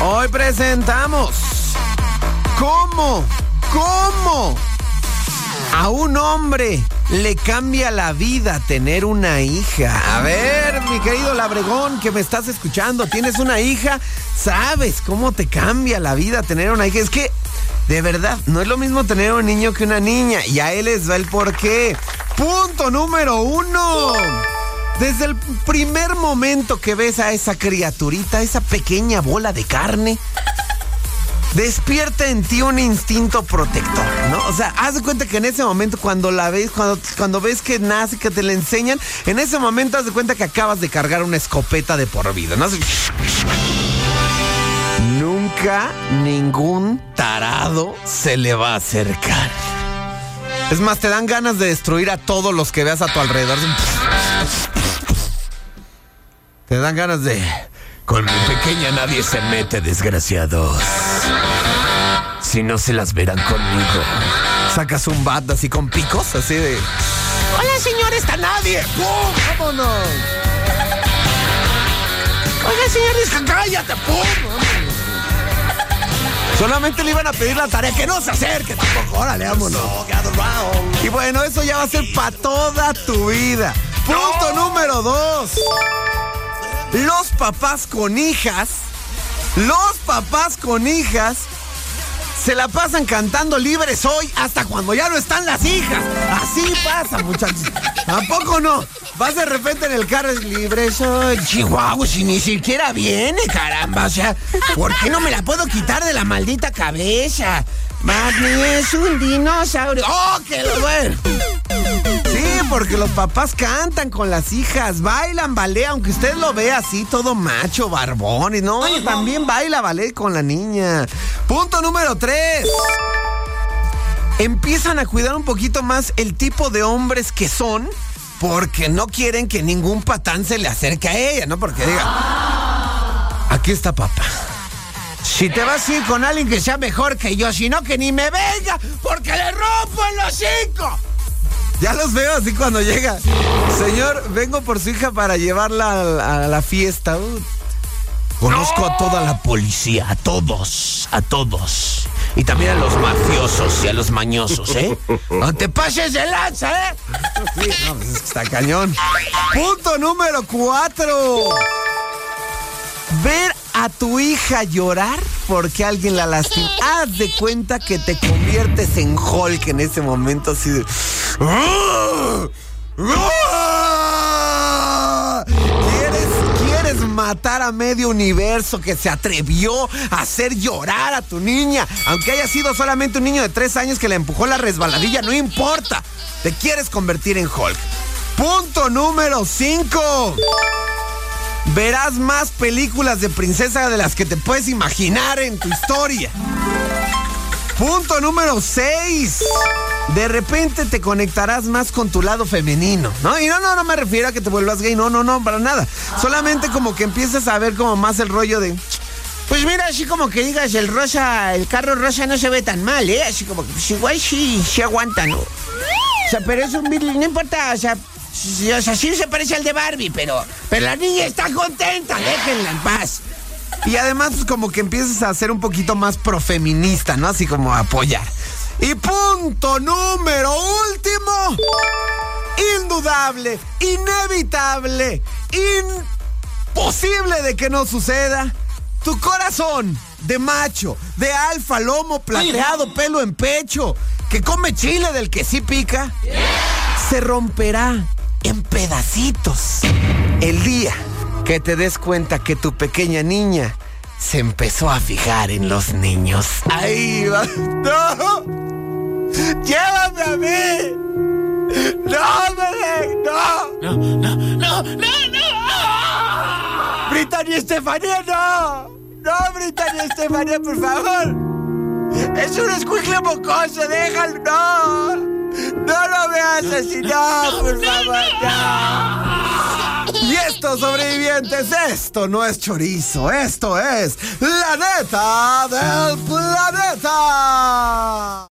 Hoy presentamos cómo, cómo a un hombre le cambia la vida tener una hija. A ver, mi querido Labregón, que me estás escuchando, tienes una hija, sabes cómo te cambia la vida tener una hija. Es que, de verdad, no es lo mismo tener un niño que una niña. Y a él les va el porqué. Punto número uno. Desde el primer momento que ves a esa criaturita, esa pequeña bola de carne, despierta en ti un instinto protector, ¿no? O sea, haz de cuenta que en ese momento cuando la ves, cuando, cuando ves que nace, que te la enseñan, en ese momento haz de cuenta que acabas de cargar una escopeta de por vida, ¿no? Nunca ningún tarado se le va a acercar. Es más, te dan ganas de destruir a todos los que veas a tu alrededor. Te dan ganas de... Con mi pequeña nadie se mete, desgraciados. Si no se las verán conmigo. Sacas un bat así con picos, así de... Hola, señor, está nadie. ¡Pum! ¡Vámonos! Oiga, señor, cállate. ¡Pum! Solamente le iban a pedir la tarea que no se acerque tampoco. Órale, vámonos. Y bueno, eso ya va a ser para toda tu vida. Punto número dos. Los papás con hijas, los papás con hijas se la pasan cantando libres hoy hasta cuando ya no están las hijas. Así pasa, muchachos. Tampoco no. Vas de repente en el carro libre soy. Chihuahua, si ni siquiera viene, caramba. O sea, ¿por qué no me la puedo quitar de la maldita cabeza? Barney es un dinosaurio. ¡Oh, qué bueno! Porque los papás cantan con las hijas, bailan ballet, aunque usted lo vea así, todo macho, barbón, y no, también baila ballet con la niña. Punto número tres. Empiezan a cuidar un poquito más el tipo de hombres que son, porque no quieren que ningún patán se le acerque a ella, ¿no? Porque diga, aquí está papá. Si te vas a ir con alguien que sea mejor que yo, si no que ni me venga, porque le rompo en los cinco. Ya los veo así cuando llega. Señor, vengo por su hija para llevarla a, la fiesta. Uh, conozco a toda la policía, a todos, a todos. Y también a los mafiosos y a los mañosos, ¿eh? No te pases de lanza, ¿eh? Sí, no, pues está cañón. Punto número cuatro. A tu hija llorar porque alguien la lastima. Haz de cuenta que te conviertes en Hulk en ese momento así de... ¿Quieres, ¿Quieres matar a medio universo que se atrevió a hacer llorar a tu niña? Aunque haya sido solamente un niño de tres años que le empujó la resbaladilla, no importa. Te quieres convertir en Hulk. Punto número 5 verás más películas de princesa de las que te puedes imaginar en tu historia. Punto número 6. De repente te conectarás más con tu lado femenino, ¿no? Y no, no, no me refiero a que te vuelvas gay, no, no, no, para nada. Solamente como que empiezas a ver como más el rollo de... Pues mira, así como que digas, el rosa, el carro rosa no se ve tan mal, ¿eh? Así como que, pues igual sí, sí aguanta, ¿no? O sea, pero es un no importa, o sea, o sea, sí se parece al de Barbie, pero, pero la niña está contenta, déjenla en paz. Y además, pues, como que empiezas a ser un poquito más profeminista, ¿no? Así como apoyar. Y punto número último. Indudable, inevitable, imposible de que no suceda. Tu corazón de macho, de alfa, lomo plateado, pelo en pecho, que come chile del que sí pica, se romperá en pedacitos. El día que te des cuenta que tu pequeña niña se empezó a fijar en los niños. Ahí va. ¡No! ¡Llévame a mí! ¡No, me ¡No! ¡No, no, no, no, no! ¡Brittany Estefanía, no! ¡No, Brittany Estefanía, por favor! ¡Es un escuicle mocoso, déjalo! ¡No! ¡No lo veas así! ¡No, por favor! ¡No! Y esto, sobrevivientes, esto no es chorizo, esto es la neta del planeta.